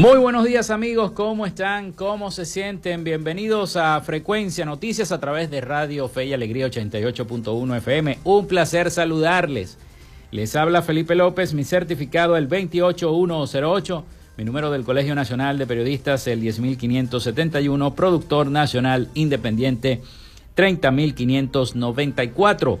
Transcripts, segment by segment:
Muy buenos días amigos, ¿cómo están? ¿Cómo se sienten? Bienvenidos a Frecuencia Noticias a través de Radio Fe y Alegría 88.1 FM. Un placer saludarles. Les habla Felipe López, mi certificado el 28108, mi número del Colegio Nacional de Periodistas el 10571, productor nacional independiente 30594.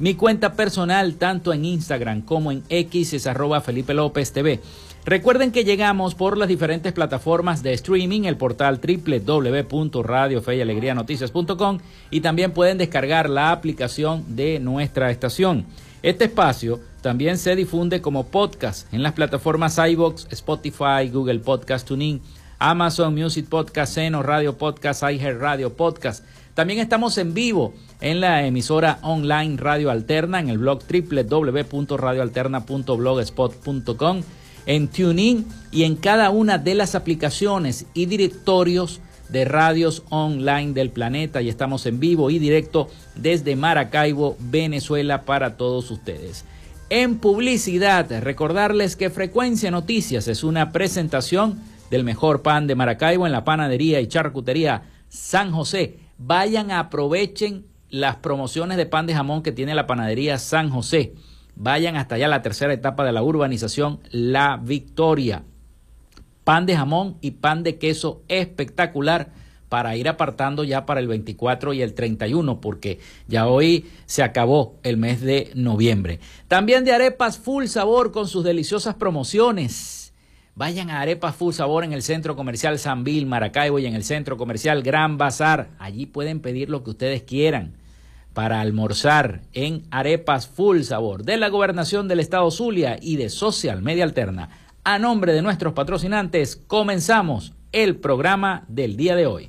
Mi cuenta personal, tanto en Instagram como en X, es arroba Felipe López TV. Recuerden que llegamos por las diferentes plataformas de streaming, el portal www.radiofeyalegrianoticias.com y también pueden descargar la aplicación de nuestra estación. Este espacio también se difunde como podcast en las plataformas iBox, Spotify, Google Podcast Tuning, Amazon Music Podcast, Seno Radio Podcast, iHeart Radio Podcast. También estamos en vivo en la emisora online Radio Alterna, en el blog www.radioalterna.blogspot.com, en TuneIn y en cada una de las aplicaciones y directorios de radios online del planeta. Y estamos en vivo y directo desde Maracaibo, Venezuela, para todos ustedes. En publicidad, recordarles que Frecuencia Noticias es una presentación del mejor pan de Maracaibo en la panadería y charcutería San José. Vayan, aprovechen las promociones de pan de jamón que tiene la panadería San José. Vayan hasta allá la tercera etapa de la urbanización La Victoria. Pan de jamón y pan de queso espectacular para ir apartando ya para el 24 y el 31, porque ya hoy se acabó el mes de noviembre. También de arepas full sabor con sus deliciosas promociones. Vayan a Arepas Full Sabor en el Centro Comercial San Bill, Maracaibo y en el Centro Comercial Gran Bazar. Allí pueden pedir lo que ustedes quieran para almorzar en Arepas Full Sabor de la Gobernación del Estado Zulia y de Social Media Alterna. A nombre de nuestros patrocinantes, comenzamos el programa del día de hoy.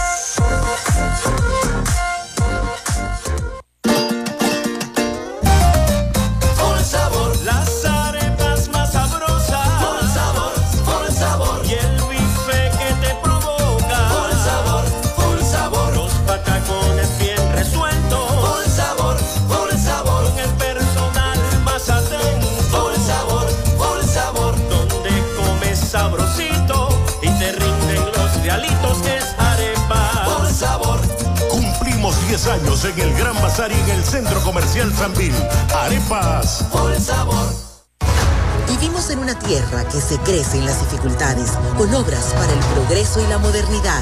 Años en el Gran Bazar y en el Centro Comercial Sanvil. Arepas. Por sabor. Vivimos en una tierra que se crece en las dificultades, con obras para el progreso y la modernidad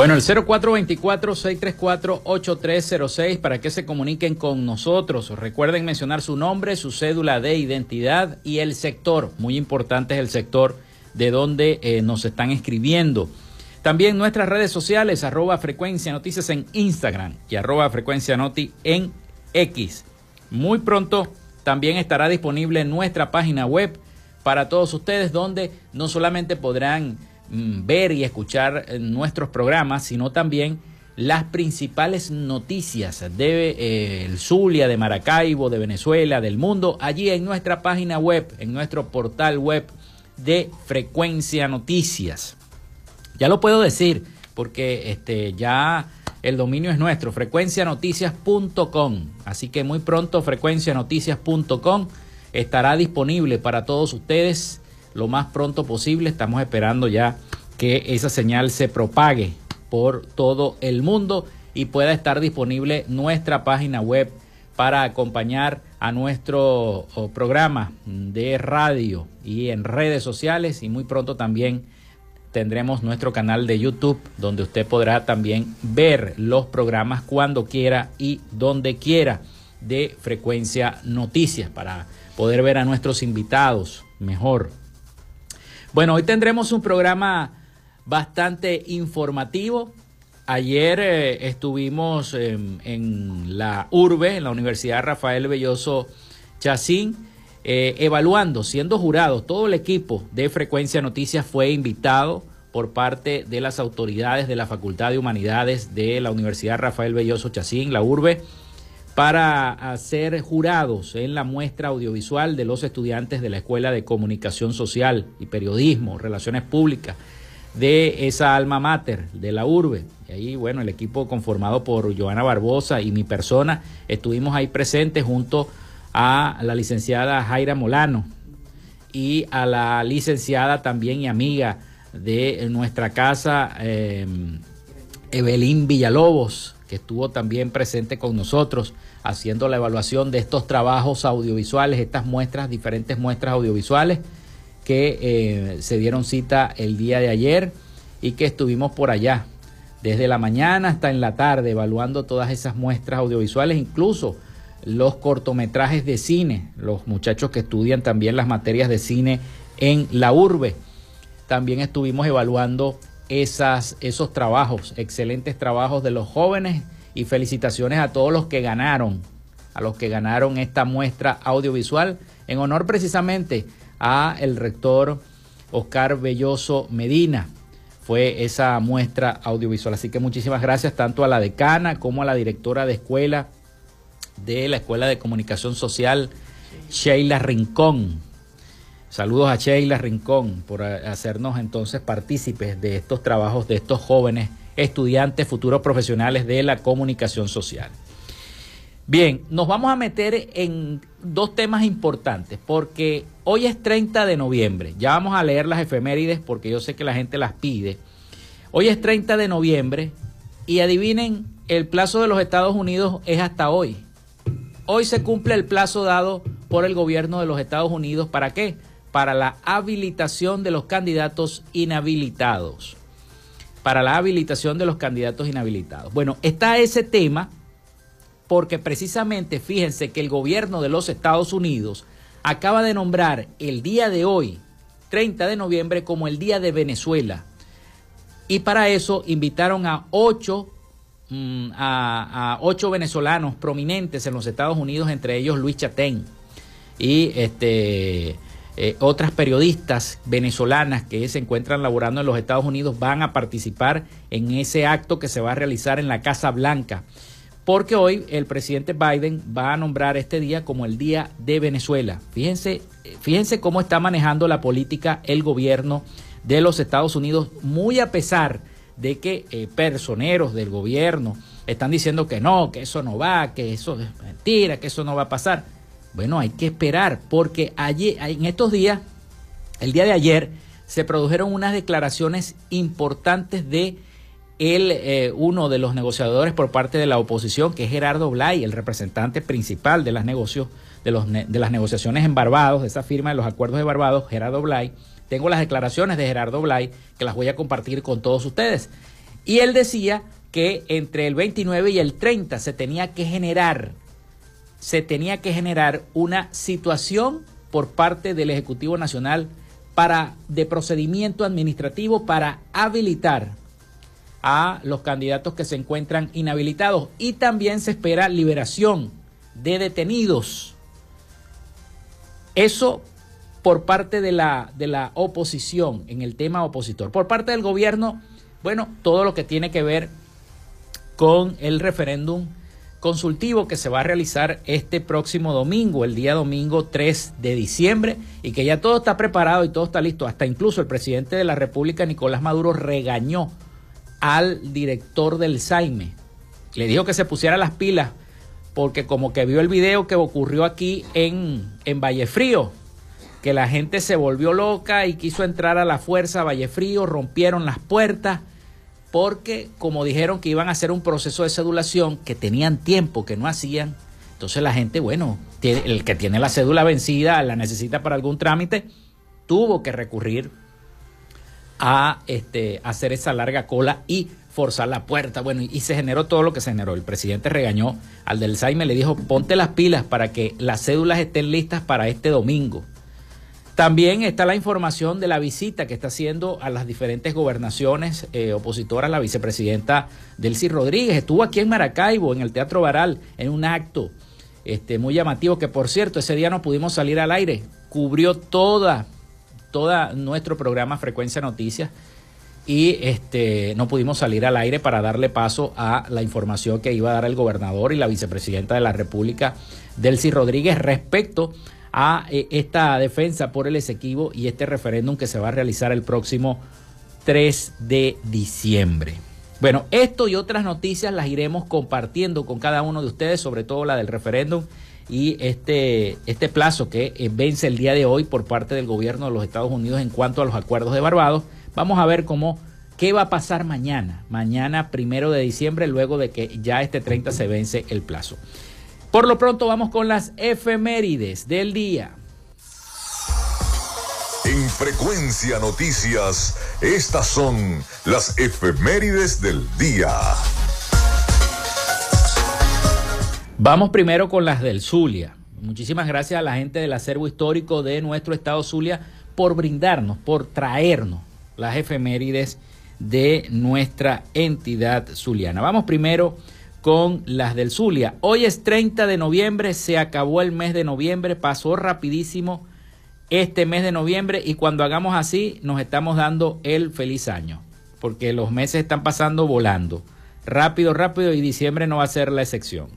Bueno, el 0424-634-8306 para que se comuniquen con nosotros. Recuerden mencionar su nombre, su cédula de identidad y el sector. Muy importante es el sector de donde eh, nos están escribiendo. También nuestras redes sociales, arroba frecuencia noticias en Instagram y arroba frecuencia noti en X. Muy pronto también estará disponible nuestra página web para todos ustedes donde no solamente podrán ver y escuchar eh, nuestros programas, sino también las principales noticias de eh, el Zulia, de Maracaibo, de Venezuela, del mundo, allí en nuestra página web, en nuestro portal web de Frecuencia Noticias. Ya lo puedo decir, porque este, ya el dominio es nuestro, frecuencianoticias.com. Así que muy pronto frecuencianoticias.com estará disponible para todos ustedes lo más pronto posible. Estamos esperando ya que esa señal se propague por todo el mundo y pueda estar disponible nuestra página web para acompañar a nuestro oh, programa de radio y en redes sociales y muy pronto también tendremos nuestro canal de YouTube donde usted podrá también ver los programas cuando quiera y donde quiera de frecuencia noticias para poder ver a nuestros invitados mejor bueno, hoy tendremos un programa bastante informativo. Ayer eh, estuvimos en la URBE, en la Universidad Rafael Belloso Chacín, eh, evaluando, siendo jurados. Todo el equipo de Frecuencia Noticias fue invitado por parte de las autoridades de la Facultad de Humanidades de la Universidad Rafael Belloso Chacín, la URBE para ser jurados en la muestra audiovisual de los estudiantes de la Escuela de Comunicación Social y Periodismo, Relaciones Públicas, de esa alma mater, de la urbe. Y ahí, bueno, el equipo conformado por Joana Barbosa y mi persona, estuvimos ahí presentes junto a la licenciada Jaira Molano y a la licenciada también y amiga de nuestra casa, eh, Evelyn Villalobos, que estuvo también presente con nosotros haciendo la evaluación de estos trabajos audiovisuales, estas muestras, diferentes muestras audiovisuales que eh, se dieron cita el día de ayer y que estuvimos por allá desde la mañana hasta en la tarde evaluando todas esas muestras audiovisuales, incluso los cortometrajes de cine, los muchachos que estudian también las materias de cine en la urbe. También estuvimos evaluando esas, esos trabajos, excelentes trabajos de los jóvenes y felicitaciones a todos los que ganaron, a los que ganaron esta muestra audiovisual en honor precisamente a el rector Oscar Belloso Medina. Fue esa muestra audiovisual. Así que muchísimas gracias tanto a la decana como a la directora de escuela de la Escuela de Comunicación Social, Sheila Rincón. Saludos a Sheila Rincón por hacernos entonces partícipes de estos trabajos de estos jóvenes estudiantes, futuros profesionales de la comunicación social. Bien, nos vamos a meter en dos temas importantes, porque hoy es 30 de noviembre, ya vamos a leer las efemérides porque yo sé que la gente las pide. Hoy es 30 de noviembre y adivinen, el plazo de los Estados Unidos es hasta hoy. Hoy se cumple el plazo dado por el gobierno de los Estados Unidos. ¿Para qué? Para la habilitación de los candidatos inhabilitados. Para la habilitación de los candidatos inhabilitados. Bueno, está ese tema porque precisamente fíjense que el gobierno de los Estados Unidos acaba de nombrar el día de hoy, 30 de noviembre, como el Día de Venezuela. Y para eso invitaron a ocho, mm, a, ocho venezolanos prominentes en los Estados Unidos, entre ellos Luis Chatén y este, eh, otras periodistas venezolanas que se encuentran laborando en los Estados Unidos van a participar en ese acto que se va a realizar en la Casa Blanca porque hoy el presidente Biden va a nombrar este día como el Día de Venezuela. Fíjense, fíjense cómo está manejando la política el gobierno de los Estados Unidos, muy a pesar de que eh, personeros del gobierno están diciendo que no, que eso no va, que eso es mentira, que eso no va a pasar. Bueno, hay que esperar, porque allí, en estos días, el día de ayer, se produjeron unas declaraciones importantes de el, eh, uno de los negociadores por parte de la oposición, que es Gerardo Blay, el representante principal de las, negocios, de, los, de las negociaciones en Barbados, de esa firma de los acuerdos de Barbados, Gerardo Blay. Tengo las declaraciones de Gerardo Blay que las voy a compartir con todos ustedes. Y él decía que entre el 29 y el 30 se tenía que generar, se tenía que generar una situación por parte del Ejecutivo Nacional para, de procedimiento administrativo para habilitar a los candidatos que se encuentran inhabilitados y también se espera liberación de detenidos. Eso por parte de la, de la oposición en el tema opositor. Por parte del gobierno, bueno, todo lo que tiene que ver con el referéndum consultivo que se va a realizar este próximo domingo, el día domingo 3 de diciembre, y que ya todo está preparado y todo está listo. Hasta incluso el presidente de la República, Nicolás Maduro, regañó al director del Saime. Le dijo que se pusiera las pilas porque como que vio el video que ocurrió aquí en, en Vallefrío, que la gente se volvió loca y quiso entrar a la fuerza a Vallefrío, rompieron las puertas, porque como dijeron que iban a hacer un proceso de cedulación, que tenían tiempo, que no hacían, entonces la gente, bueno, el que tiene la cédula vencida, la necesita para algún trámite, tuvo que recurrir a este, hacer esa larga cola y forzar la puerta. Bueno, y, se generó todo lo que se generó. El presidente regañó al del Saime, le dijo, ponte las pilas para que las cédulas estén listas para este domingo. También está la información de la visita que está haciendo a las diferentes gobernaciones eh, opositoras la vicepresidenta Delcy Rodríguez. Estuvo aquí en Maracaibo, en el Teatro Baral, en un acto este, muy llamativo, que por cierto, ese día no pudimos salir al aire. Cubrió toda todo nuestro programa Frecuencia Noticias y este, no pudimos salir al aire para darle paso a la información que iba a dar el gobernador y la vicepresidenta de la República, Delcy Rodríguez, respecto a eh, esta defensa por el Esequibo y este referéndum que se va a realizar el próximo 3 de diciembre. Bueno, esto y otras noticias las iremos compartiendo con cada uno de ustedes, sobre todo la del referéndum y este, este plazo que eh, vence el día de hoy por parte del gobierno de los Estados Unidos en cuanto a los acuerdos de Barbados. Vamos a ver cómo qué va a pasar mañana, mañana primero de diciembre, luego de que ya este 30 se vence el plazo. Por lo pronto vamos con las efemérides del día. En frecuencia noticias, estas son las efemérides del día. Vamos primero con las del Zulia. Muchísimas gracias a la gente del acervo histórico de nuestro estado Zulia por brindarnos, por traernos las efemérides de nuestra entidad zuliana. Vamos primero con las del Zulia. Hoy es 30 de noviembre, se acabó el mes de noviembre, pasó rapidísimo este mes de noviembre y cuando hagamos así nos estamos dando el feliz año, porque los meses están pasando volando, rápido, rápido y diciembre no va a ser la excepción.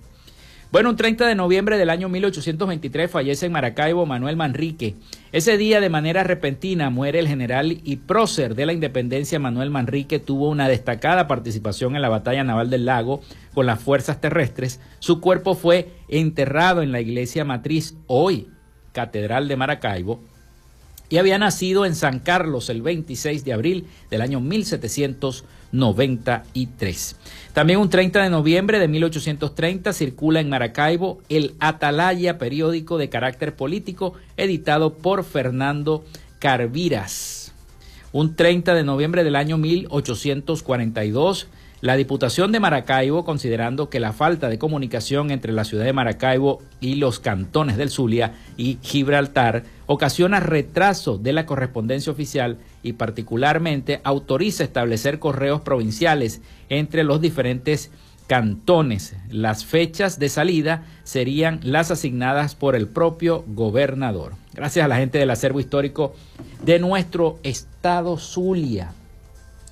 Bueno, un 30 de noviembre del año 1823 fallece en Maracaibo Manuel Manrique. Ese día, de manera repentina, muere el general y prócer de la independencia Manuel Manrique. Tuvo una destacada participación en la batalla naval del lago con las fuerzas terrestres. Su cuerpo fue enterrado en la iglesia matriz, hoy Catedral de Maracaibo, y había nacido en San Carlos el 26 de abril del año 1793. También un 30 de noviembre de 1830 circula en Maracaibo el Atalaya, periódico de carácter político editado por Fernando Carviras. Un 30 de noviembre del año 1842 la Diputación de Maracaibo, considerando que la falta de comunicación entre la ciudad de Maracaibo y los cantones del Zulia y Gibraltar ocasiona retraso de la correspondencia oficial y particularmente autoriza establecer correos provinciales entre los diferentes cantones. Las fechas de salida serían las asignadas por el propio gobernador. Gracias a la gente del acervo histórico de nuestro estado Zulia,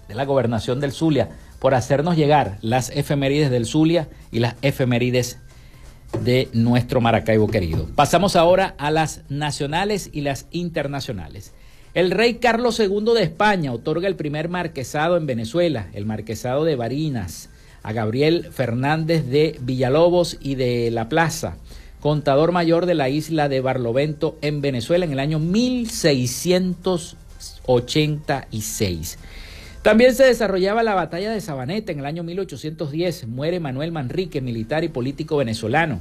de la gobernación del Zulia por hacernos llegar las efemérides del Zulia y las efemérides de nuestro Maracaibo querido. Pasamos ahora a las nacionales y las internacionales. El rey Carlos II de España otorga el primer marquesado en Venezuela, el marquesado de Barinas, a Gabriel Fernández de Villalobos y de La Plaza, contador mayor de la isla de Barlovento en Venezuela en el año 1686. También se desarrollaba la batalla de Sabaneta en el año 1810. Muere Manuel Manrique, militar y político venezolano.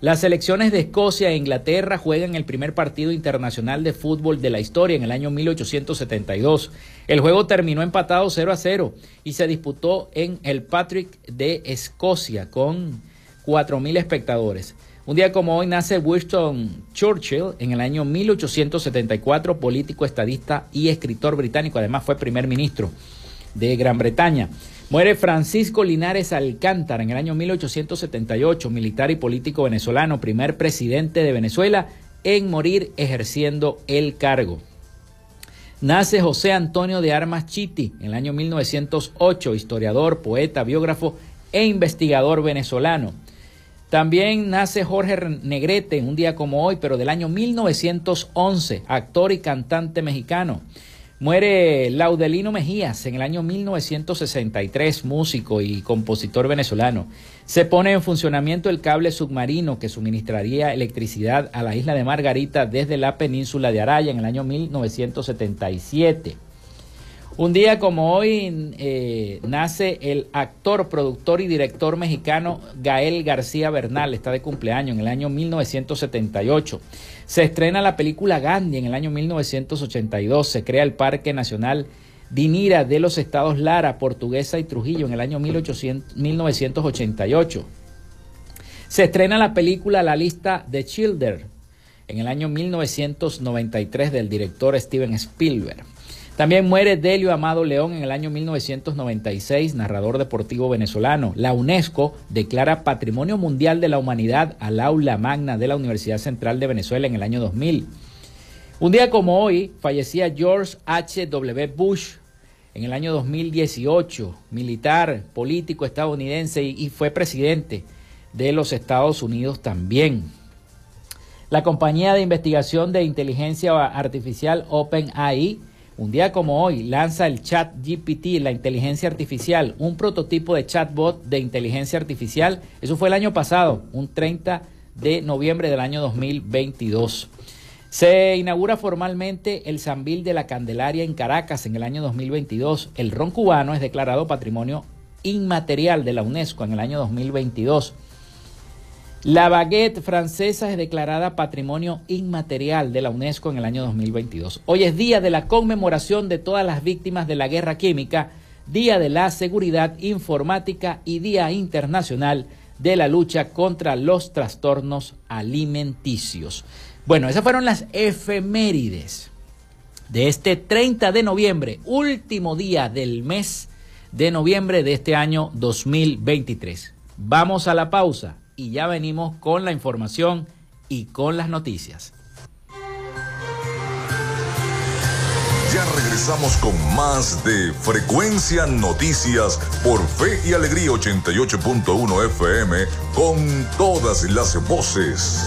Las selecciones de Escocia e Inglaterra juegan el primer partido internacional de fútbol de la historia en el año 1872. El juego terminó empatado 0 a 0 y se disputó en el Patrick de Escocia con 4.000 espectadores. Un día como hoy nace Winston Churchill en el año 1874, político, estadista y escritor británico. Además fue primer ministro de Gran Bretaña. Muere Francisco Linares Alcántara en el año 1878, militar y político venezolano, primer presidente de Venezuela en morir ejerciendo el cargo. Nace José Antonio de Armas Chiti en el año 1908, historiador, poeta, biógrafo e investigador venezolano. También nace Jorge Negrete un día como hoy, pero del año 1911, actor y cantante mexicano. Muere Laudelino Mejías en el año 1963, músico y compositor venezolano. Se pone en funcionamiento el cable submarino que suministraría electricidad a la isla de Margarita desde la península de Araya en el año 1977. Un día como hoy eh, nace el actor, productor y director mexicano Gael García Bernal, está de cumpleaños en el año 1978. Se estrena la película Gandhi en el año 1982, se crea el Parque Nacional Dinira de los estados Lara, Portuguesa y Trujillo en el año 1988. Se estrena la película La lista de Childer en el año 1993 del director Steven Spielberg. También muere Delio Amado León en el año 1996, narrador deportivo venezolano. La UNESCO declara Patrimonio Mundial de la Humanidad al aula magna de la Universidad Central de Venezuela en el año 2000. Un día como hoy fallecía George H. W. Bush en el año 2018, militar, político estadounidense y fue presidente de los Estados Unidos también. La compañía de investigación de inteligencia artificial OpenAI un día como hoy lanza el chat GPT, la inteligencia artificial, un prototipo de chatbot de inteligencia artificial. Eso fue el año pasado, un 30 de noviembre del año 2022. Se inaugura formalmente el Zambil de la Candelaria en Caracas en el año 2022. El ron cubano es declarado patrimonio inmaterial de la UNESCO en el año 2022. La baguette francesa es declarada Patrimonio Inmaterial de la UNESCO en el año 2022. Hoy es día de la conmemoración de todas las víctimas de la guerra química, Día de la Seguridad Informática y Día Internacional de la Lucha contra los Trastornos Alimenticios. Bueno, esas fueron las efemérides de este 30 de noviembre, último día del mes de noviembre de este año 2023. Vamos a la pausa y ya venimos con la información y con las noticias. Ya regresamos con más de Frecuencia Noticias por Fe y Alegría 88.1 FM con todas las voces.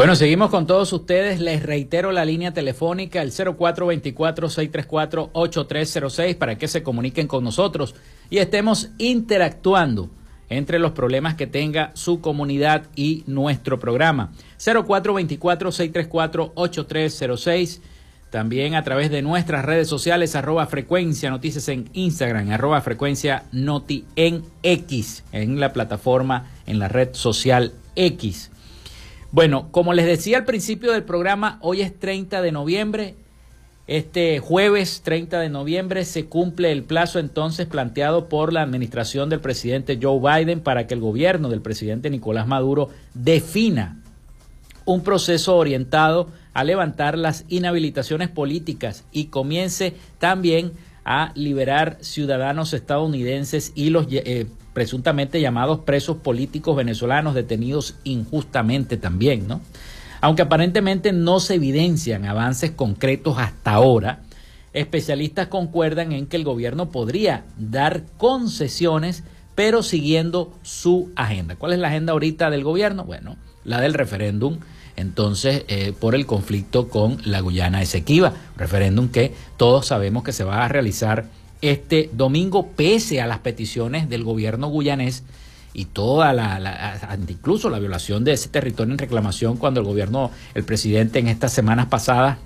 Bueno, seguimos con todos ustedes. Les reitero la línea telefónica, el 0424-634-8306, para que se comuniquen con nosotros y estemos interactuando entre los problemas que tenga su comunidad y nuestro programa. 0424-634-8306. También a través de nuestras redes sociales, arroba frecuencia noticias en Instagram, arroba frecuencia noti en X, en la plataforma, en la red social X. Bueno, como les decía al principio del programa, hoy es 30 de noviembre. Este jueves 30 de noviembre se cumple el plazo entonces planteado por la administración del presidente Joe Biden para que el gobierno del presidente Nicolás Maduro defina un proceso orientado a levantar las inhabilitaciones políticas y comience también a liberar ciudadanos estadounidenses y los eh, presuntamente llamados presos políticos venezolanos detenidos injustamente también, ¿no? Aunque aparentemente no se evidencian avances concretos hasta ahora, especialistas concuerdan en que el gobierno podría dar concesiones, pero siguiendo su agenda. ¿Cuál es la agenda ahorita del gobierno? Bueno, la del referéndum, entonces, eh, por el conflicto con la Guyana Esequiba, referéndum que todos sabemos que se va a realizar este domingo, pese a las peticiones del gobierno guyanés y toda la, incluso la violación de ese territorio en reclamación cuando el gobierno, el presidente en estas semanas pasadas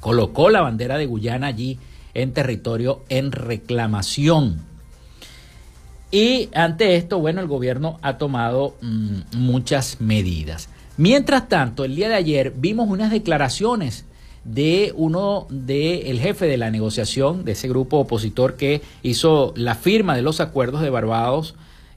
colocó la bandera de Guyana allí en territorio en reclamación. Y ante esto, bueno, el gobierno ha tomado mm, muchas medidas. Mientras tanto, el día de ayer vimos unas declaraciones de uno del el jefe de la negociación de ese grupo opositor que hizo la firma de los acuerdos de Barbados,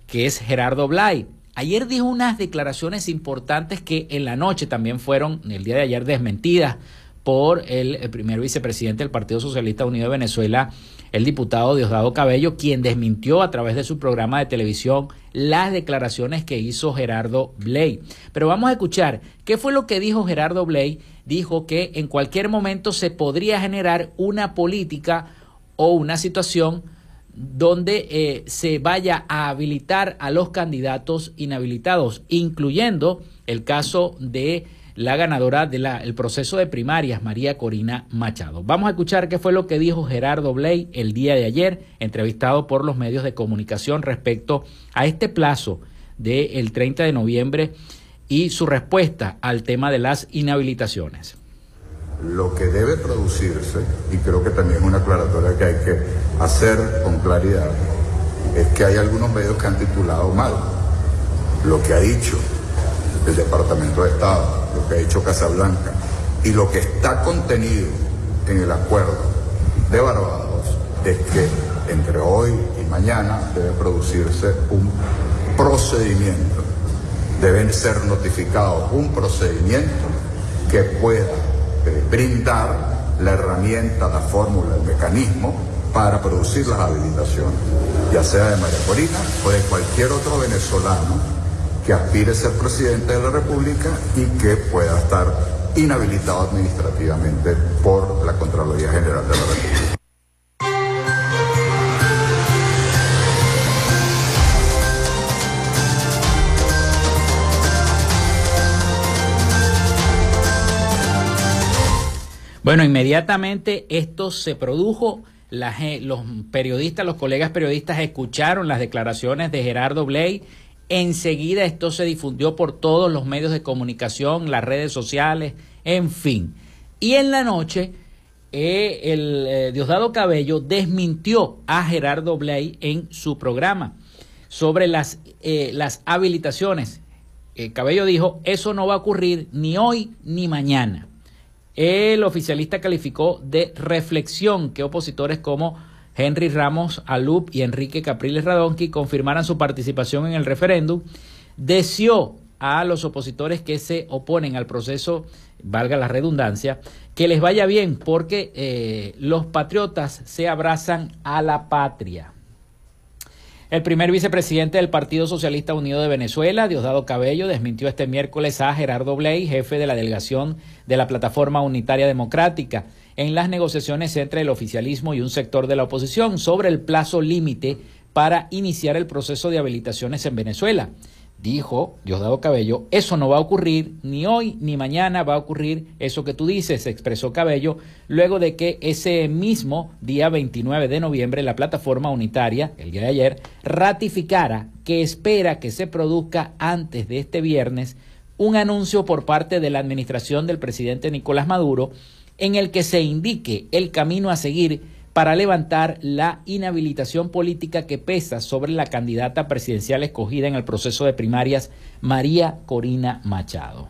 que es Gerardo Blay. Ayer dijo unas declaraciones importantes que en la noche también fueron, el día de ayer, desmentidas por el, primer vicepresidente del Partido Socialista Unido de Venezuela, el diputado Diosdado Cabello, quien desmintió a través de su programa de televisión las declaraciones que hizo Gerardo Blay. Pero vamos a escuchar qué fue lo que dijo Gerardo Blay dijo que en cualquier momento se podría generar una política o una situación donde eh, se vaya a habilitar a los candidatos inhabilitados, incluyendo el caso de la ganadora del proceso de primarias, María Corina Machado. Vamos a escuchar qué fue lo que dijo Gerardo Bley el día de ayer, entrevistado por los medios de comunicación respecto a este plazo del 30 de noviembre y su respuesta al tema de las inhabilitaciones. Lo que debe producirse, y creo que también es una aclaratoria que hay que hacer con claridad, es que hay algunos medios que han titulado mal lo que ha dicho el Departamento de Estado, lo que ha dicho Casablanca, y lo que está contenido en el acuerdo de Barbados es que entre hoy y mañana debe producirse un procedimiento deben ser notificados un procedimiento que pueda eh, brindar la herramienta, la fórmula, el mecanismo para producir las habilitaciones, ya sea de María Corina o de cualquier otro venezolano que aspire a ser presidente de la República y que pueda estar inhabilitado administrativamente por la Contraloría General de la República. Bueno, inmediatamente esto se produjo. los periodistas, los colegas periodistas escucharon las declaraciones de Gerardo Blay. Enseguida esto se difundió por todos los medios de comunicación, las redes sociales, en fin. Y en la noche, eh, el eh, Diosdado Cabello desmintió a Gerardo Blay en su programa sobre las, eh, las habilitaciones. Cabello dijo, eso no va a ocurrir ni hoy ni mañana El oficialista calificó de reflexión que opositores como Henry Ramos Alup y Enrique Capriles Radonqui confirmaran su participación en el referéndum, deseó a los opositores que se oponen al proceso, valga la redundancia, que les vaya bien porque eh, los patriotas se abrazan a la patria. El primer vicepresidente del Partido Socialista Unido de Venezuela, Diosdado Cabello, desmintió este miércoles a Gerardo Bley, jefe de la delegación de la Plataforma Unitaria Democrática, en las negociaciones entre el oficialismo y un sector de la oposición sobre el plazo límite para iniciar el proceso de habilitaciones en Venezuela. Dijo Diosdado Cabello, eso no va a ocurrir, ni hoy ni mañana va a ocurrir eso que tú dices, expresó Cabello, luego de que ese mismo día 29 de noviembre la plataforma unitaria, el día de ayer, ratificara que espera que se produzca antes de este viernes un anuncio por parte de la administración del presidente Nicolás Maduro en el que se indique el camino a seguir para levantar la inhabilitación política que pesa sobre la candidata presidencial escogida en el proceso de primarias, María Corina Machado.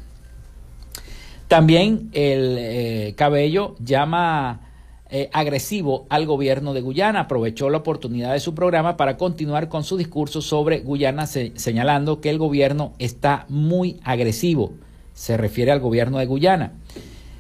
También el eh, Cabello llama eh, agresivo al gobierno de Guyana. Aprovechó la oportunidad de su programa para continuar con su discurso sobre Guyana, señalando que el gobierno está muy agresivo. Se refiere al gobierno de Guyana.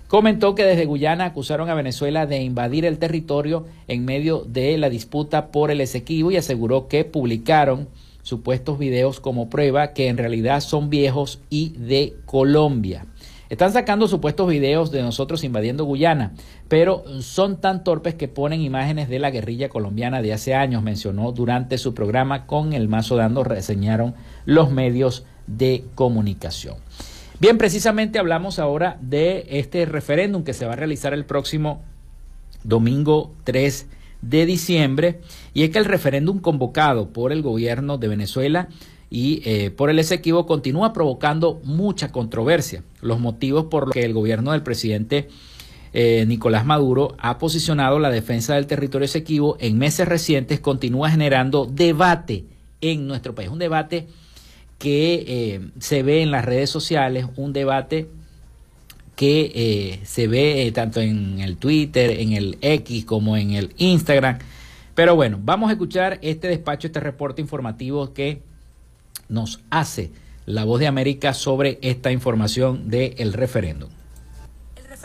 Comentó que desde Guyana acusaron a Venezuela de invadir el territorio en medio de la disputa por el Esequibo y aseguró que publicaron supuestos videos como prueba que en realidad son viejos y de Colombia. Están sacando supuestos videos de nosotros invadiendo Guyana, pero son tan torpes que ponen imágenes de la guerrilla colombiana de hace años, mencionó durante su programa con el mazo dando, reseñaron los medios de comunicación. Bien, precisamente hablamos ahora de este referéndum que se va a realizar el próximo domingo 3 de diciembre y es que el referéndum convocado por el gobierno de Venezuela y eh, por el Esequibo continúa provocando mucha controversia. Los motivos por los que el gobierno del presidente eh, Nicolás Maduro ha posicionado la defensa del territorio Esequibo en meses recientes continúa generando debate en nuestro país, un debate que eh, se ve en las redes sociales, un debate que eh, se ve eh, tanto en el Twitter, en el X como en el Instagram. Pero bueno, vamos a escuchar este despacho, este reporte informativo que nos hace la voz de América sobre esta información del referéndum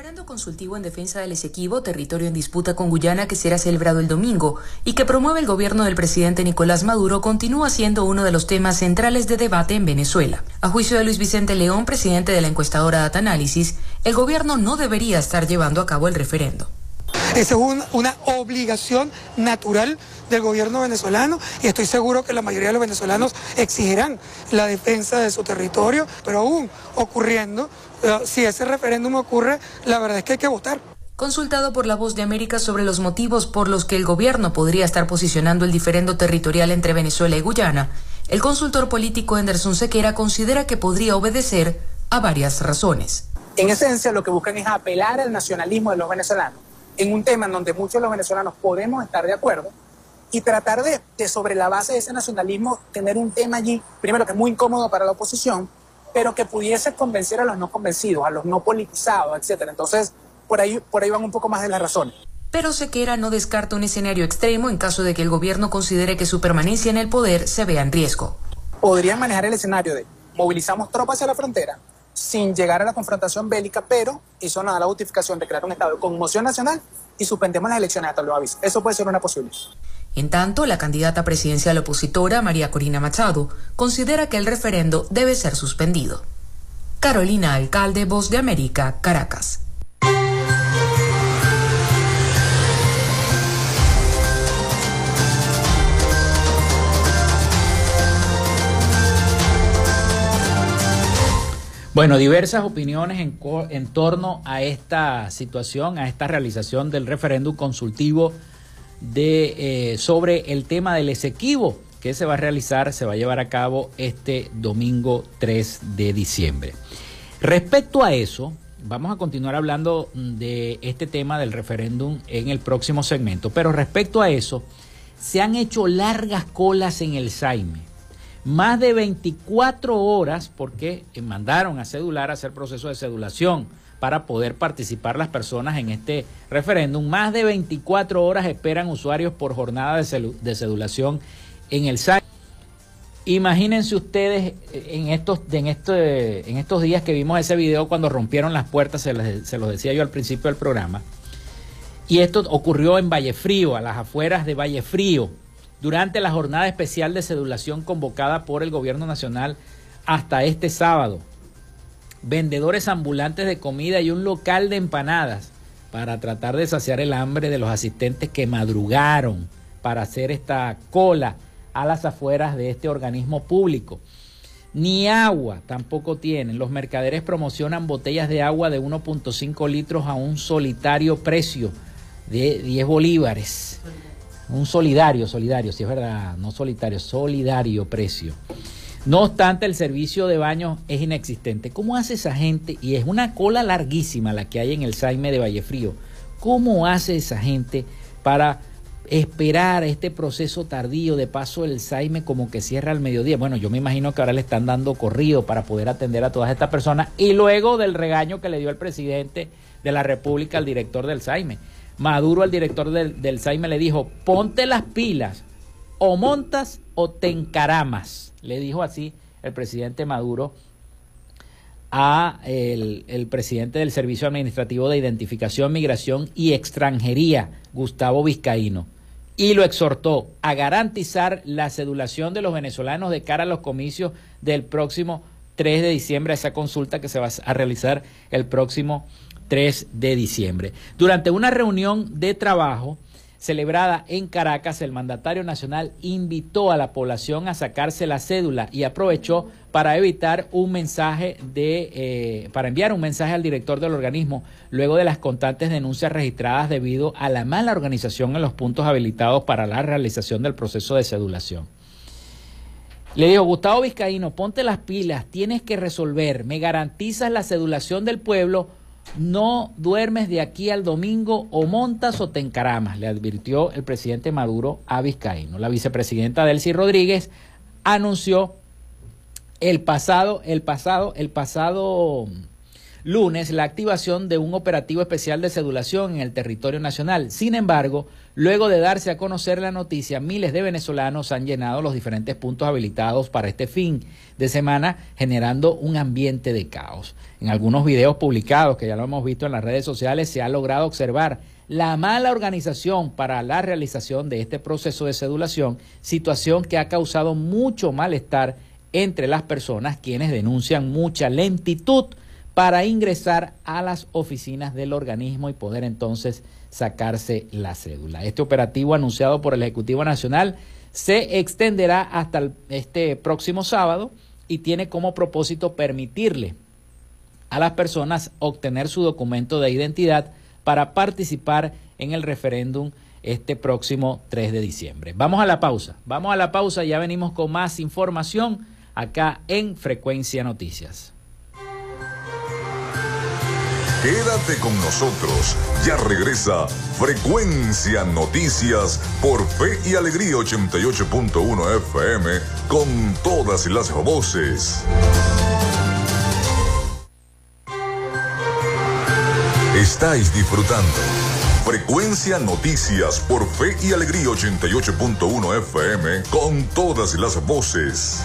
referendo consultivo en defensa del Esequibo, territorio en disputa con Guyana que será celebrado el domingo y que promueve el gobierno del presidente Nicolás Maduro, continúa siendo uno de los temas centrales de debate en Venezuela. A juicio de Luis Vicente León, presidente de la encuestadora Data Análisis, el gobierno no debería estar llevando a cabo el referendo. Esa es una obligación natural del gobierno venezolano y estoy seguro que la mayoría de los venezolanos exigirán la defensa de su territorio, pero aún ocurriendo, eh, si ese referéndum ocurre, la verdad es que hay que votar. Consultado por la Voz de América sobre los motivos por los que el gobierno podría estar posicionando el diferendo territorial entre Venezuela y Guyana, el consultor político Anderson Sequera considera que podría obedecer a varias razones. En esencia, lo que buscan es apelar al nacionalismo de los venezolanos en un tema en donde muchos de los venezolanos podemos estar de acuerdo y tratar de, de sobre la base de ese nacionalismo tener un tema allí, primero que es muy incómodo para la oposición, pero que pudiese convencer a los no convencidos, a los no politizados, etcétera. Entonces, por ahí, por ahí van un poco más de las razones. Pero Sequera no descarta un escenario extremo en caso de que el gobierno considere que su permanencia en el poder se vea en riesgo. Podrían manejar el escenario de movilizamos tropas hacia la frontera sin llegar a la confrontación bélica, pero eso no da la justificación de crear un estado de conmoción nacional y suspendemos las elecciones hasta lo aviso. Eso puede ser una posibilidad. En tanto, la candidata presidencial opositora, María Corina Machado, considera que el referendo debe ser suspendido. Carolina Alcalde, Voz de América, Caracas. Bueno, diversas opiniones en, en, torno a esta situación, a esta realización del referéndum consultivo de, eh, sobre el tema del Esequibo que se va a realizar, se va a llevar a cabo este domingo 3 de diciembre. Respecto a eso, vamos a continuar hablando de este tema del referéndum en el próximo segmento, pero respecto a eso, se han hecho largas colas en el Saime. Más de 24 horas porque mandaron a cedular a hacer proceso de cedulación para poder participar las personas en este referéndum. Más de 24 horas esperan usuarios por jornada de, de sedulación en el site. Imagínense ustedes eh, en estos, en, este, en estos días que vimos ese video cuando rompieron las puertas, se, les, se los decía yo al principio del programa. Y esto ocurrió en Vallefrío, a las afueras de Vallefrío, durante la jornada especial de sedulación convocada por el gobierno nacional hasta este sábado. Vendedores ambulantes de comida y un local de empanadas para tratar de saciar el hambre de los asistentes que madrugaron para hacer esta cola a las afueras de este organismo público. Ni agua tampoco tienen. Los mercaderes promocionan botellas de agua de 1.5 litros a un solitario precio de 10 bolívares. Un solidario, solidario, si es verdad, no solitario, solidario precio. No obstante, el servicio de baño es inexistente. ¿Cómo hace esa gente? Y es una cola larguísima la que hay en el Saime de Vallefrío. ¿Cómo hace esa gente para esperar este proceso tardío de paso el Saime como que cierra al mediodía. Bueno, yo me imagino que ahora le están dando corrido para poder atender a todas estas personas y luego del regaño que le dio el presidente de la República al director del Saime. Maduro al director del, Saime le dijo, ponte las pilas, o montas o te encaramas. Le dijo así el presidente Maduro a el, presidente del Servicio Administrativo de Identificación, Migración y Extranjería, Gustavo Vizcaíno y lo exhortó a garantizar la cedulación de los venezolanos de cara a los comicios del próximo 3 de diciembre, esa consulta que se va a realizar el próximo 3 de diciembre. Durante una reunión de trabajo, celebrada en Caracas, el mandatario nacional invitó a la población a sacarse la cédula y aprovechó para evitar un mensaje de, eh, para enviar un mensaje al director del organismo luego de las constantes denuncias registradas debido a la mala organización en los puntos habilitados para la realización del proceso de cedulación. Le dijo, Gustavo Vizcaíno, ponte las pilas, tienes que resolver, me garantizas la cedulación del pueblo no duermes de aquí al domingo o montas o te encaramas, le advirtió el presidente Maduro a Vizcaíno. La vicepresidenta Delcy Rodríguez anunció el pasado, el pasado, el pasado lunes la activación de un operativo especial de cedulación en el territorio nacional. Sin embargo, luego de darse a conocer la noticia, miles de venezolanos han llenado los diferentes puntos habilitados para este fin de semana, generando un ambiente de caos. En algunos videos publicados, que ya lo hemos visto en las redes sociales, se ha logrado observar la mala organización para la realización de este proceso de cedulación, situación que ha causado mucho malestar entre las personas quienes denuncian mucha lentitud para ingresar a las oficinas del organismo y poder entonces sacarse la cédula. Este operativo anunciado por el Ejecutivo Nacional se extenderá hasta este próximo sábado y tiene como propósito permitirle a las personas obtener su documento de identidad para participar en el referéndum este próximo 3 de diciembre. Vamos a la pausa, vamos a la pausa, ya venimos con más información acá en Frecuencia Noticias. Quédate con nosotros. Ya regresa Frecuencia Noticias por Fe y Alegría 88.1 FM con todas las voces. Estáis disfrutando. Frecuencia Noticias por Fe y Alegría 88.1 FM con todas las voces.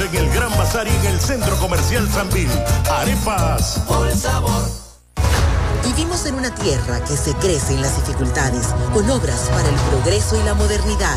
En el Gran Bazar y en el Centro Comercial Sanvil. Arepas. Por sabor. Vivimos en una tierra que se crece en las dificultades, con obras para el progreso y la modernidad,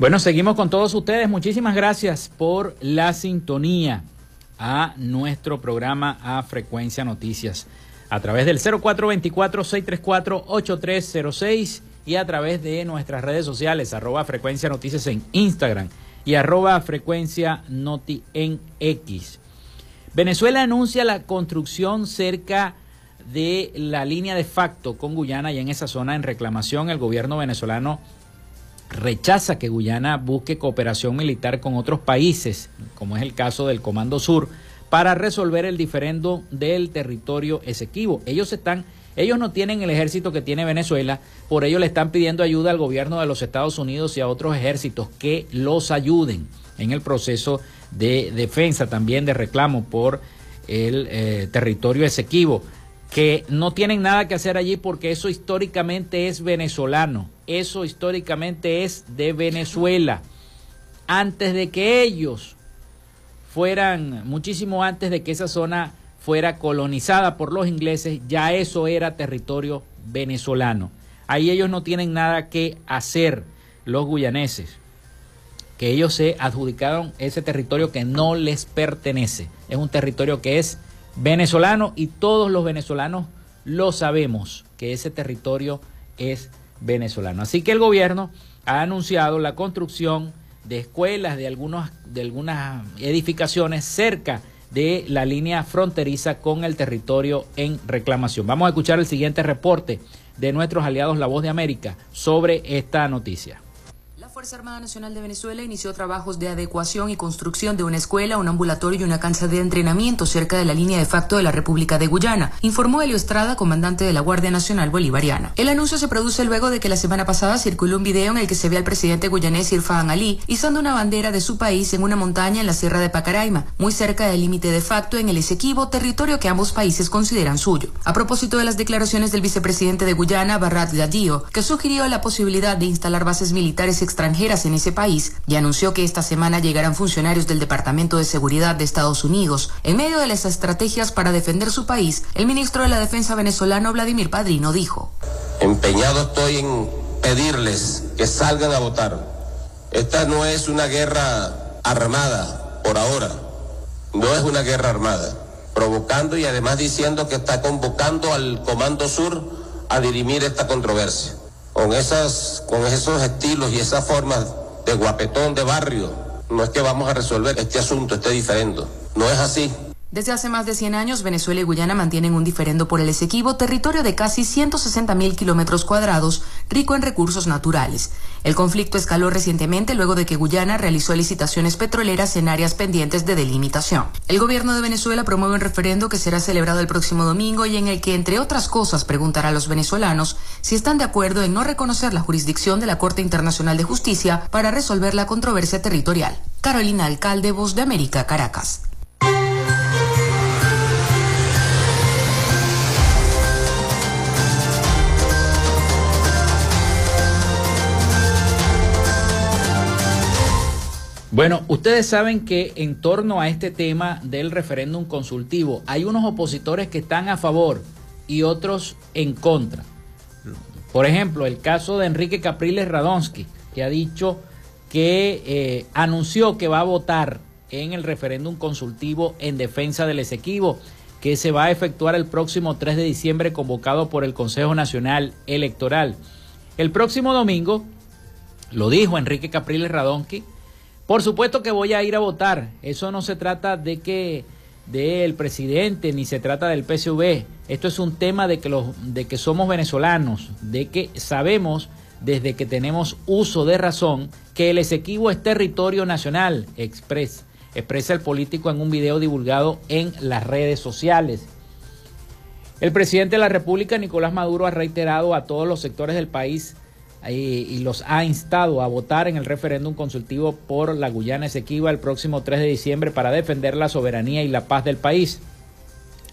Bueno, seguimos con todos ustedes. Muchísimas gracias por la sintonía a nuestro programa A Frecuencia Noticias a través del 0424-634-8306 y a través de nuestras redes sociales, arroba Frecuencia Noticias en Instagram y arroba Frecuencia Noti en X. Venezuela anuncia la construcción cerca de la línea de facto con Guyana y en esa zona en reclamación el gobierno venezolano rechaza que Guyana busque cooperación militar con otros países, como es el caso del Comando Sur, para resolver el diferendo del territorio Esequibo. Ellos están ellos no tienen el ejército que tiene Venezuela, por ello le están pidiendo ayuda al gobierno de los Estados Unidos y a otros ejércitos que los ayuden en el proceso de defensa, también de reclamo por el eh, territorio Esequibo que no tienen nada que hacer allí porque eso históricamente es venezolano, eso históricamente es de Venezuela. Antes de que ellos fueran, muchísimo antes de que esa zona fuera colonizada por los ingleses, ya eso era territorio venezolano. Ahí ellos no tienen nada que hacer, los guyaneses, que ellos se adjudicaron ese territorio que no les pertenece. Es un territorio que es venezolano y todos los venezolanos lo sabemos que ese territorio es venezolano. Así que el gobierno ha anunciado la construcción de escuelas, de, algunos, de algunas edificaciones cerca de la línea fronteriza con el territorio en reclamación. Vamos a escuchar el siguiente reporte de nuestros aliados La Voz de América sobre esta noticia. Fuerza Armada Nacional de Venezuela inició trabajos de adecuación y construcción de una escuela, un ambulatorio y una cancha de entrenamiento cerca de la línea de facto de la República de Guyana, informó Elio Estrada, comandante de la Guardia Nacional Bolivariana. El anuncio se produce luego de que la semana pasada circuló un video en el que se ve al presidente guyanés Irfan Ali izando una bandera de su país en una montaña en la Sierra de Pacaraima, muy cerca del límite de facto en el Esequibo, territorio que ambos países consideran suyo. A propósito de las declaraciones del vicepresidente de Guyana, Barrat Gadío, que sugirió la posibilidad de instalar bases militares extranjeras en ese país y anunció que esta semana llegarán funcionarios del Departamento de Seguridad de Estados Unidos. En medio de las estrategias para defender su país, el ministro de la Defensa venezolano Vladimir Padrino dijo: Empeñado estoy en pedirles que salgan a votar. Esta no es una guerra armada por ahora, no es una guerra armada, provocando y además diciendo que está convocando al Comando Sur a dirimir esta controversia con, esas, con esos estilos y esas formas de guapetón de barrio, no es que vamos a resolver este asunto, este diferendo. No es así. Desde hace más de 100 años, Venezuela y Guyana mantienen un diferendo por el Esequibo, territorio de casi 160 mil kilómetros cuadrados, rico en recursos naturales. El conflicto escaló recientemente luego de que Guyana realizó licitaciones petroleras en áreas pendientes de delimitación. El gobierno de Venezuela promueve un referendo que será celebrado el próximo domingo y en el que, entre otras cosas, preguntará a los venezolanos si están de acuerdo en no reconocer la jurisdicción de la Corte Internacional de Justicia para resolver la controversia territorial. Carolina Alcalde, Voz de América, Caracas. Bueno, ustedes saben que en torno a este tema del referéndum consultivo hay unos opositores que están a favor y otros en contra. Por ejemplo, el caso de Enrique Capriles Radonsky, que ha dicho que eh, anunció que va a votar en el referéndum consultivo en defensa del Esequibo, que se va a efectuar el próximo 3 de diciembre convocado por el Consejo Nacional Electoral. El próximo domingo, lo dijo Enrique Capriles Radonsky, por supuesto que voy a ir a votar. Eso no se trata de que del presidente ni se trata del PSV. Esto es un tema de que los de que somos venezolanos, de que sabemos desde que tenemos uso de razón que el Esequibo es territorio nacional, expresa, expresa el político en un video divulgado en las redes sociales. El presidente de la República, Nicolás Maduro, ha reiterado a todos los sectores del país y, los ha instado a votar en el referéndum consultivo por la Guyana Esequiba el próximo 3 de diciembre para defender la soberanía y la paz del país.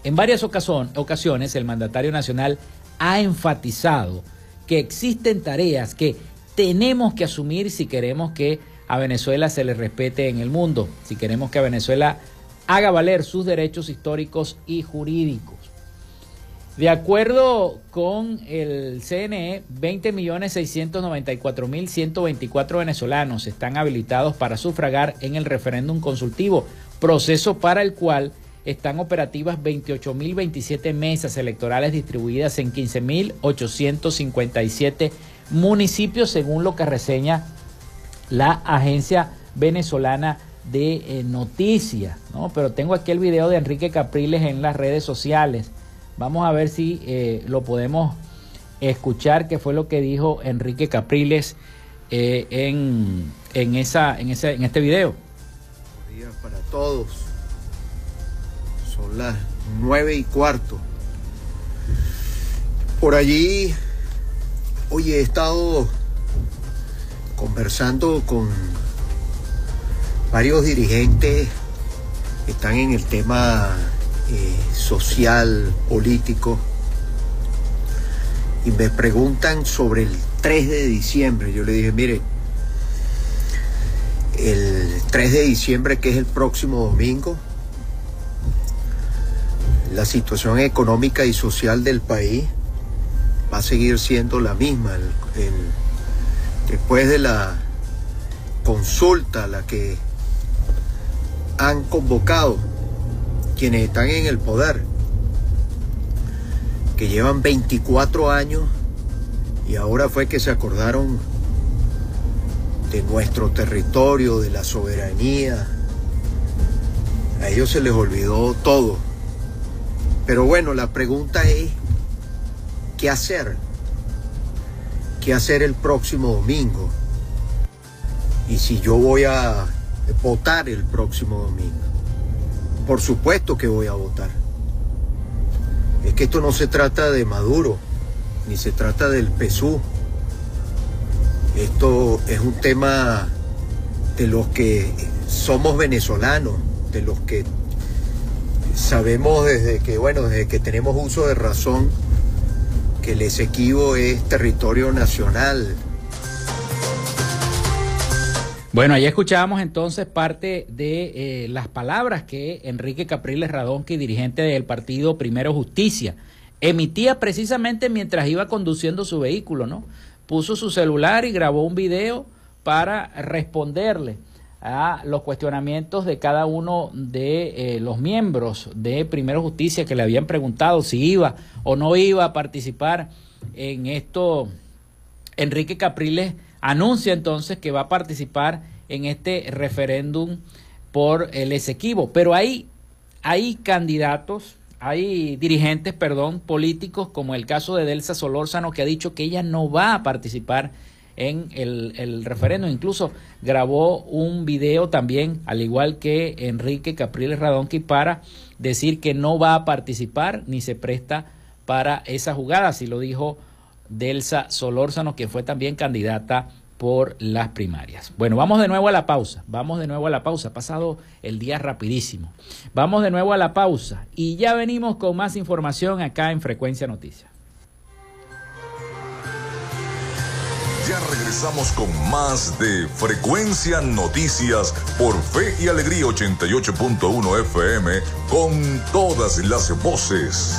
En varias ocasiones, el mandatario nacional ha enfatizado que existen tareas que tenemos que asumir si queremos que a Venezuela se le respete en el mundo, si queremos que a Venezuela haga valer sus derechos históricos y jurídicos. De acuerdo con el CNE, 20.694.124 venezolanos están habilitados para sufragar en el referéndum consultivo, proceso para el cual están operativas 28.027 mesas electorales distribuidas en 15.857 municipios, según lo que reseña la agencia venezolana de eh, noticias. ¿no? Pero tengo aquí el video de Enrique Capriles en las redes sociales. Vamos a ver si eh, lo podemos escuchar, qué fue lo que dijo Enrique Capriles eh, en, en, esa, en, ese, en este video. Buenos días para todos son las nueve y cuarto. Por allí, hoy he estado conversando con varios dirigentes que están en el tema eh, social, político, y me preguntan sobre el 3 de diciembre. Yo le dije, mire, el 3 de diciembre, que es el próximo domingo, la situación económica y social del país va a seguir siendo la misma. después de la consulta la que han convocado quienes están en el poder, que llevan 24 años y ahora fue que se acordaron de nuestro territorio, de la soberanía. A ellos se les olvidó todo. Pero bueno, la pregunta es, ¿qué hacer? ¿Qué hacer el próximo domingo? Y si yo voy a votar el próximo domingo. Por supuesto que voy a votar. Es que esto no se trata de Maduro, ni se trata del PSU. Esto es un tema de los que somos venezolanos, de los que sabemos desde que, bueno, desde que tenemos uso de razón que el Esequibo es territorio nacional. Bueno, ahí escuchábamos entonces parte de eh, las palabras que Enrique Capriles Radonqui, dirigente del partido Primero Justicia, emitía precisamente mientras iba conduciendo su vehículo, ¿no? Puso su celular y grabó un video para responderle a los cuestionamientos de cada uno de eh, los miembros de Primero Justicia que le habían preguntado si iba o no iba a participar en esto. Enrique Capriles anuncia entonces que va a participar en este referéndum por el Esequibo, pero hay, hay candidatos, hay dirigentes, perdón, políticos, como el caso de Delsa Solórzano, que ha dicho que ella no va a participar en el, el referéndum. Incluso grabó un video también, al igual que Enrique Capriles Radonqui, para decir que no va a participar ni se presta para esa jugada, así lo dijo Delsa Solórzano, que fue también candidata por las primarias. Bueno, vamos de nuevo a la pausa, vamos de nuevo a la pausa, ha pasado el día rapidísimo. Vamos de nuevo a la pausa y ya venimos con más información acá en Frecuencia Noticias. Ya regresamos con más de Frecuencia Noticias por Fe y Alegría 88.1 FM con todas las voces.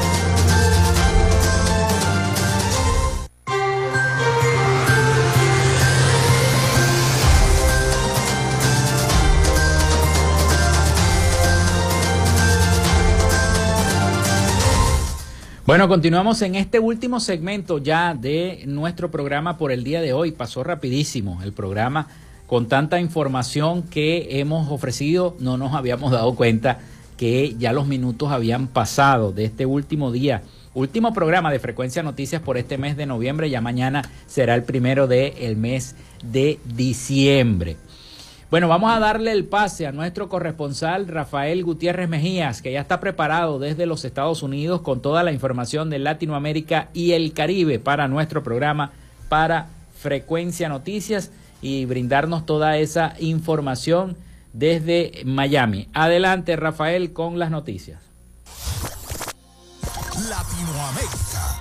Bueno, continuamos en este último segmento ya de nuestro programa por el día de hoy. Pasó rapidísimo el programa con tanta información que hemos ofrecido. No nos habíamos dado cuenta que ya los minutos habían pasado de este último día. Último programa de Frecuencia Noticias por este mes de noviembre. Ya mañana será el primero del mes de diciembre. Bueno, vamos a darle el pase a nuestro corresponsal Rafael Gutiérrez Mejías, que ya está preparado desde los Estados Unidos con toda la información de Latinoamérica y el Caribe para nuestro programa, para Frecuencia Noticias y brindarnos toda esa información desde Miami. Adelante, Rafael, con las noticias. Latinoamérica.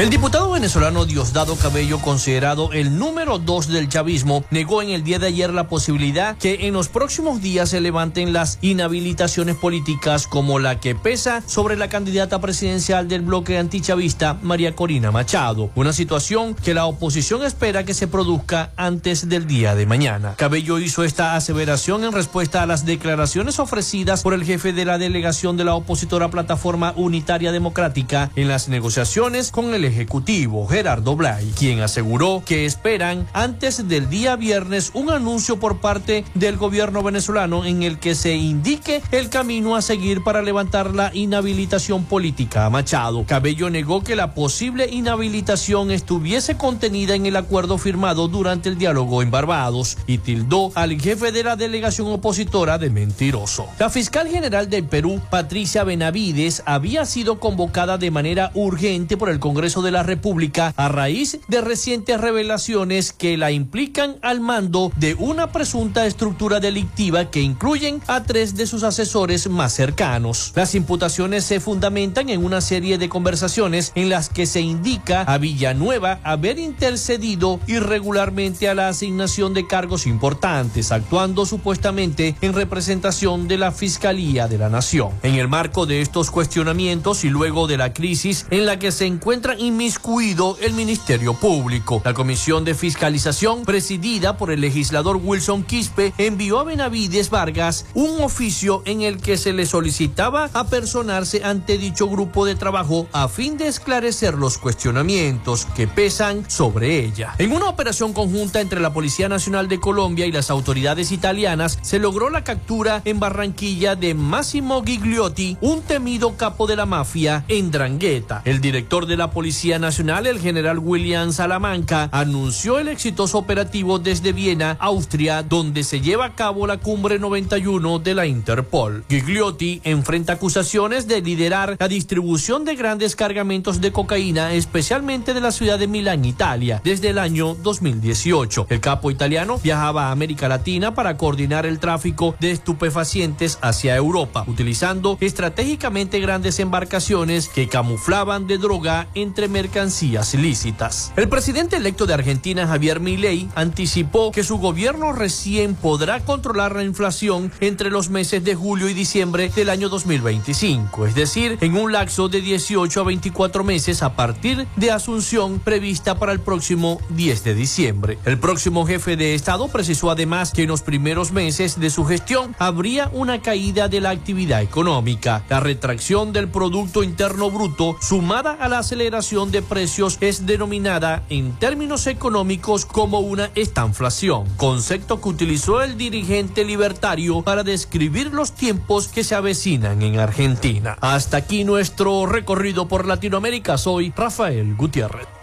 El diputado venezolano Diosdado Cabello, considerado el número dos del chavismo, negó en el día de ayer la posibilidad que en los próximos días se levanten las inhabilitaciones políticas como la que pesa sobre la candidata presidencial del bloque antichavista, María Corina Machado, una situación que la oposición espera que se produzca antes del día de mañana. Cabello hizo esta aseveración en respuesta a las declaraciones ofrecidas por el jefe de la delegación de la opositora Plataforma Unitaria Democrática en las negociaciones con el Ejecutivo, Gerardo Blay, quien aseguró que esperan antes del día viernes un anuncio por parte del gobierno venezolano en el que se indique el camino a seguir para levantar la inhabilitación política a Machado. Cabello negó que la posible inhabilitación estuviese contenida en el acuerdo firmado durante el diálogo en Barbados y tildó al jefe de la delegación opositora de mentiroso. La fiscal general del Perú, Patricia Benavides, había sido convocada de manera urgente por el Congreso de la República a raíz de recientes revelaciones que la implican al mando de una presunta estructura delictiva que incluyen a tres de sus asesores más cercanos. Las imputaciones se fundamentan en una serie de conversaciones en las que se indica a Villanueva haber intercedido irregularmente a la asignación de cargos importantes, actuando supuestamente en representación de la Fiscalía de la Nación. En el marco de estos cuestionamientos y luego de la crisis en la que se encuentran inmiscuido el Ministerio Público. La Comisión de Fiscalización, presidida por el legislador Wilson Quispe, envió a Benavides Vargas un oficio en el que se le solicitaba apersonarse ante dicho grupo de trabajo a fin de esclarecer los cuestionamientos que pesan sobre ella. En una operación conjunta entre la Policía Nacional de Colombia y las autoridades italianas, se logró la captura en Barranquilla de Massimo Gigliotti, un temido capo de la mafia en Drangheta. El director de la Policía Policía Nacional, el general William Salamanca, anunció el exitoso operativo desde Viena, Austria, donde se lleva a cabo la cumbre 91 de la Interpol. Gigliotti enfrenta acusaciones de liderar la distribución de grandes cargamentos de cocaína, especialmente de la ciudad de Milán, Italia, desde el año 2018. El capo italiano viajaba a América Latina para coordinar el tráfico de estupefacientes hacia Europa, utilizando estratégicamente grandes embarcaciones que camuflaban de droga entre mercancías ilícitas. El presidente electo de Argentina, Javier Milei, anticipó que su gobierno recién podrá controlar la inflación entre los meses de julio y diciembre del año 2025, es decir, en un lapso de 18 a 24 meses a partir de asunción prevista para el próximo 10 de diciembre. El próximo jefe de Estado precisó además que en los primeros meses de su gestión habría una caída de la actividad económica. La retracción del Producto Interno Bruto, sumada a la aceleración de precios es denominada en términos económicos como una estanflación, concepto que utilizó el dirigente libertario para describir los tiempos que se avecinan en Argentina. Hasta aquí nuestro recorrido por Latinoamérica. Soy Rafael Gutiérrez.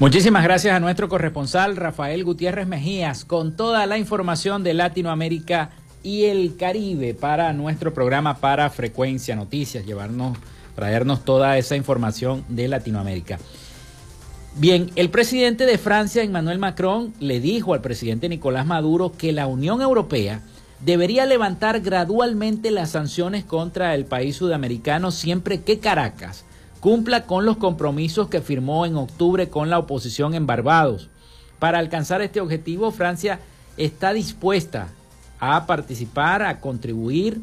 Muchísimas gracias a nuestro corresponsal Rafael Gutiérrez Mejías con toda la información de Latinoamérica y el Caribe para nuestro programa para Frecuencia Noticias, llevarnos, traernos toda esa información de Latinoamérica. Bien, el presidente de Francia, Emmanuel Macron, le dijo al presidente Nicolás Maduro que la Unión Europea debería levantar gradualmente las sanciones contra el país sudamericano siempre que Caracas cumpla con los compromisos que firmó en octubre con la oposición en Barbados. Para alcanzar este objetivo, Francia está dispuesta a participar, a contribuir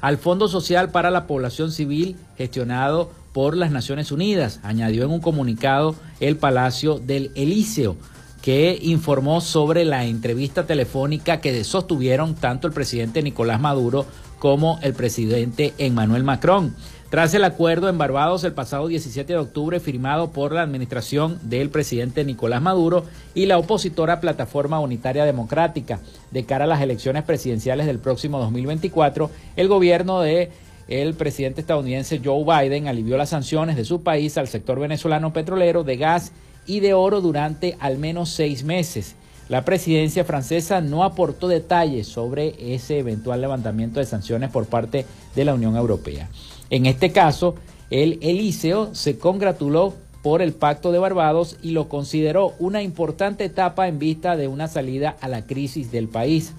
al Fondo Social para la Población Civil gestionado por las Naciones Unidas, añadió en un comunicado el Palacio del Elíseo, que informó sobre la entrevista telefónica que sostuvieron tanto el presidente Nicolás Maduro como el presidente Emmanuel Macron. Tras el acuerdo en Barbados el pasado 17 de octubre firmado por la administración del presidente Nicolás Maduro y la opositora Plataforma Unitaria Democrática de cara a las elecciones presidenciales del próximo 2024, el gobierno de el presidente estadounidense Joe Biden alivió las sanciones de su país al sector venezolano petrolero de gas y de oro durante al menos seis meses. La presidencia francesa no aportó detalles sobre ese eventual levantamiento de sanciones por parte de la Unión Europea. En este caso, el Elíseo se congratuló por el Pacto de Barbados y lo consideró una importante etapa en vista de una salida a la crisis del país.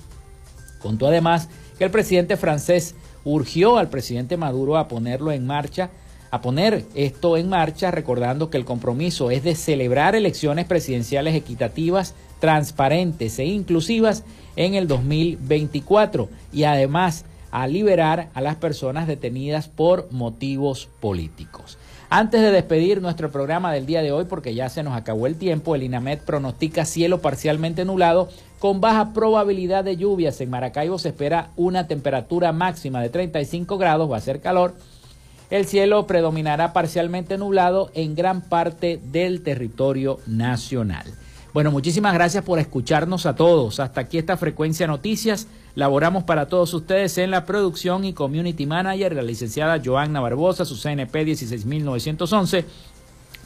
Contó además que el presidente francés urgió al presidente Maduro a ponerlo en marcha, a poner esto en marcha, recordando que el compromiso es de celebrar elecciones presidenciales equitativas, transparentes e inclusivas en el 2024 y además a liberar a las personas detenidas por motivos políticos. Antes de despedir nuestro programa del día de hoy, porque ya se nos acabó el tiempo, el INAMED pronostica cielo parcialmente nublado con baja probabilidad de lluvias. En Maracaibo se espera una temperatura máxima de 35 grados, va a ser calor. El cielo predominará parcialmente nublado en gran parte del territorio nacional. Bueno, muchísimas gracias por escucharnos a todos. Hasta aquí esta frecuencia noticias. Laboramos para todos ustedes en la producción y community manager, la licenciada Joanna Barbosa, su CNP 16911,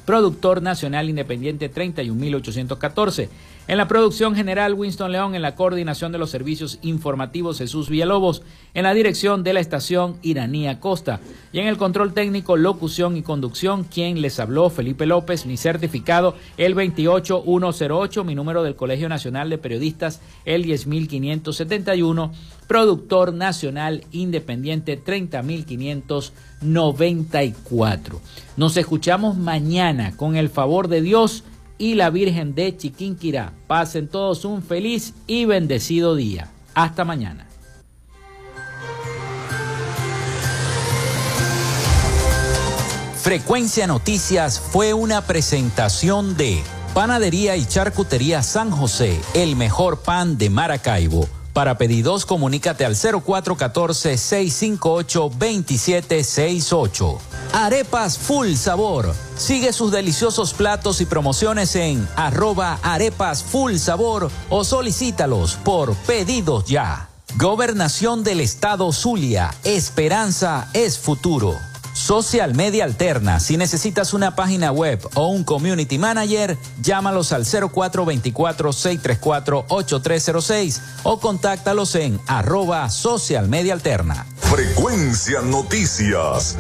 productor nacional independiente 31814. En la producción general, Winston León, en la coordinación de los servicios informativos, Jesús Villalobos, en la dirección de la estación Iranía Costa. Y en el control técnico, locución y conducción, quien les habló, Felipe López, mi certificado, el 28108, mi número del Colegio Nacional de Periodistas, el 10571, productor nacional independiente 30594. Nos escuchamos mañana con el favor de Dios y la Virgen de Chiquinquirá. Pasen todos un feliz y bendecido día. Hasta mañana. Frecuencia Noticias fue una presentación de Panadería y Charcutería San José, el mejor pan de Maracaibo. Para pedidos, comunícate al 0414-658-2768. Arepas Full Sabor. Sigue sus deliciosos platos y promociones en arroba arepas full sabor o solicítalos por pedidos ya. Gobernación del Estado Zulia. Esperanza es futuro. Social Media Alterna. Si necesitas una página web o un community manager, llámalos al 0424-634-8306 o contáctalos en arroba Social Media Alterna. Frecuencia Noticias.